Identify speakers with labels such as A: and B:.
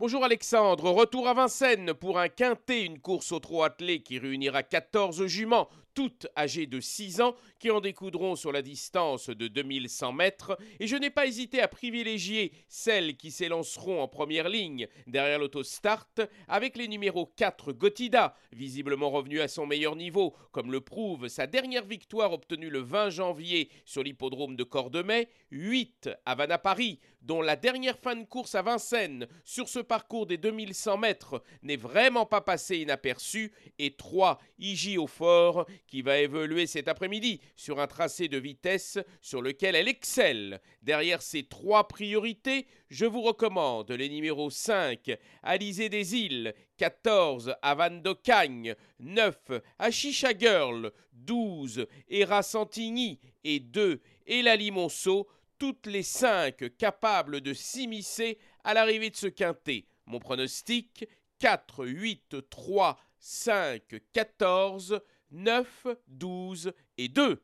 A: Bonjour Alexandre, retour à Vincennes pour un quintet, une course au trot attelé qui réunira 14 juments, toutes âgées de 6 ans, qui en découdront sur la distance de 2100 mètres, et je n'ai pas hésité à privilégier celles qui s'élanceront en première ligne derrière l'autostart, avec les numéros 4 Gotida, visiblement revenu à son meilleur niveau, comme le prouve sa dernière victoire obtenue le 20 janvier sur l'hippodrome de Cordemais, 8 Havana Paris, dont la dernière fin de course à Vincennes sur ce parcours des 2100 mètres n'est vraiment pas passée inaperçue, et 3 Iji au fort qui va évoluer cet après-midi sur un tracé de vitesse sur lequel elle excelle. Derrière ces trois priorités, je vous recommande les numéros 5 Alizé des Îles, 14 Havane d'Ocagne, 9 Achisha Girl, 12 Era Santigny et 2 Ela Limonceau, toutes les cinq capables de s'immiscer à l'arrivée de ce quintet. Mon pronostic 4, 8, 3, 5, 14, 9, 12 et 2.